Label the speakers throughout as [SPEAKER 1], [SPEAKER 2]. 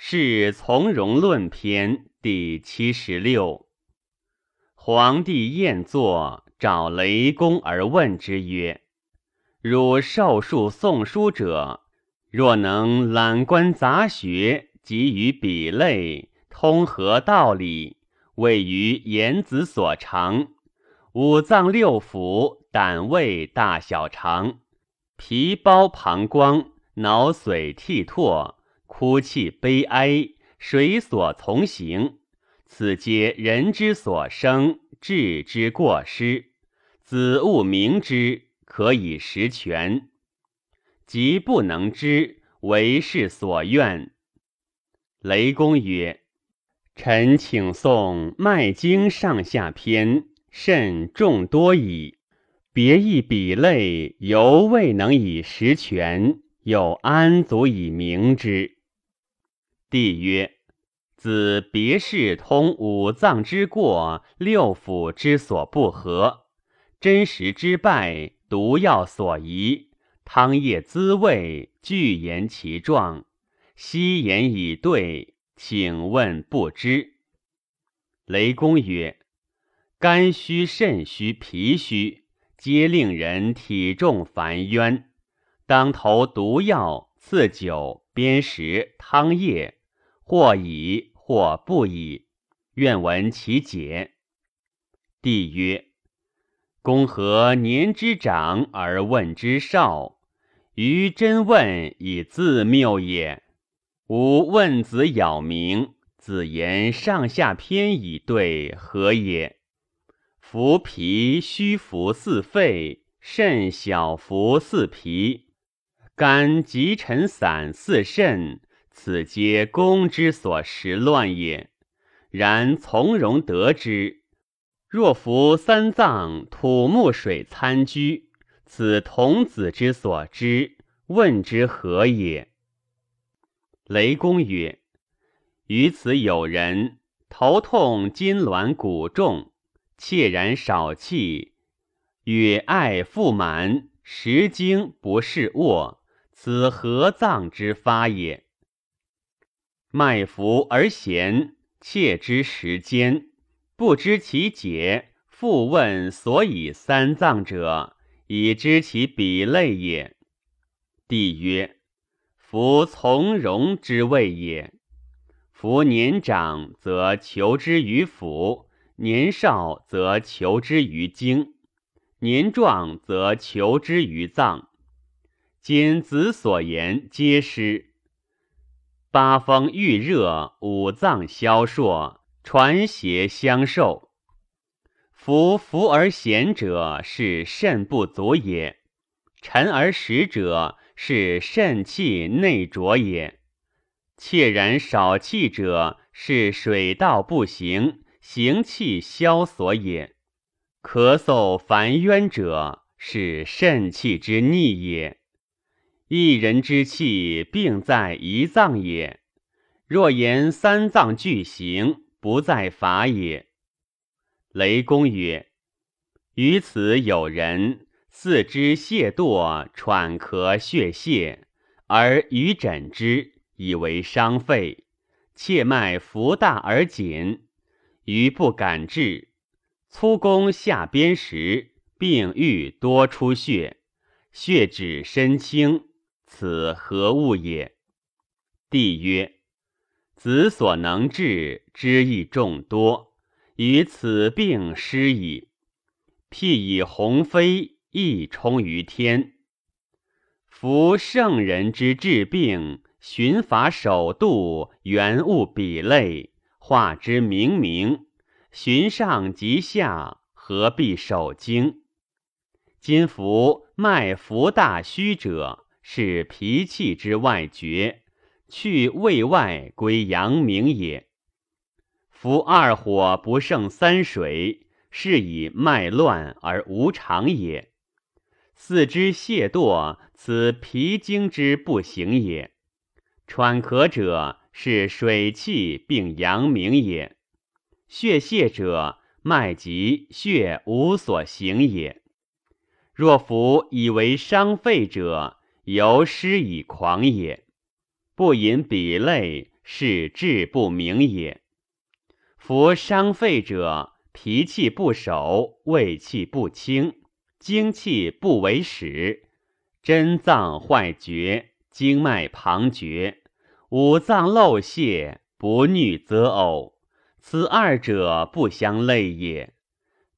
[SPEAKER 1] 是从容论篇第七十六。皇帝宴坐，找雷公而问之曰：“汝授述宋书者，若能览观杂学，及于比类，通合道理，位于言子所长。五脏六腑，胆胃大小肠，皮包膀胱，脑髓涕唾。”哭泣悲哀，谁所从行？此皆人之所生，智之过失。子务明之，可以实全。即不能知，为是所愿。雷公曰：“臣请诵《脉经》上下篇，甚众多矣。别一比类，犹未能以实全，又安足以明之？”帝曰：“子别是通五脏之过，六腑之所不合，真实之败，毒药所宜，汤液滋味，具言其状，悉言以对，请问不知。”雷公曰：“肝虚、肾虚、脾虚，皆令人体重烦冤，当投毒药、赐酒、砭石、汤液。”或以或不以，愿闻其解。帝曰：公何年之长而问之少？于真问以自谬也。吾问子杳明，子言上下篇以对，何也？夫脾虚浮似肺，肾小浮似脾，肝急沉散似肾。此皆公之所识乱也。然从容得之。若服三藏土木水参居，此童子之所知，问之何也？雷公曰：于此有人头痛筋挛骨重，切然少气，与爱腹满，食精不适卧，此何脏之发也？脉浮而弦，切之时间，不知其解。复问所以三藏者，以知其比类也。帝曰：夫从容之谓也。夫年长则求之于腑，年少则求之于经，年壮则求之于脏。今子所言皆失。八风遇热，五脏消烁，传邪相受。夫浮而咸者，是肾不足也；沉而实者，是肾气内浊也；怯然少气者，是水道不行，行气消所也；咳嗽烦冤者，是肾气之逆也。一人之气，病在一脏也。若言三脏俱行，不在法也。雷公曰：于此有人四肢懈惰，喘咳血泄，而余诊之，以为伤肺，切脉浮大而紧，余不敢治。粗弓下砭时，病愈多出血，血止身轻。此何物也？帝曰：子所能治之亦众多，于此病失矣。譬以鸿飞，翼冲于天。夫圣人之治病，循法守度，原物比类，化之明明，循上及下，何必守经？今夫脉浮大虚者。是脾气之外绝，去胃外归阳明也。夫二火不胜三水，是以脉乱而无常也。四肢懈惰，此脾经之不行也。喘咳者，是水气并阳明也。血泄者，脉急血无所行也。若夫以为伤肺者，由失以狂也，不饮彼类，是志不明也。夫伤肺者，脾气不守，胃气不清，精气不为始，真脏坏绝，经脉旁绝，五脏漏泄，不逆则呕。此二者不相类也。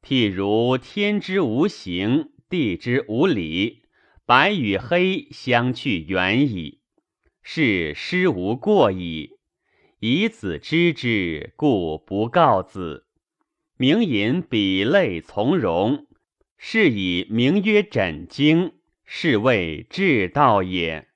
[SPEAKER 1] 譬如天之无形，地之无理，白与黑相去远矣，是师无过矣。以子知之，故不告子。名饮比类从容，是以名曰枕经，是谓至道也。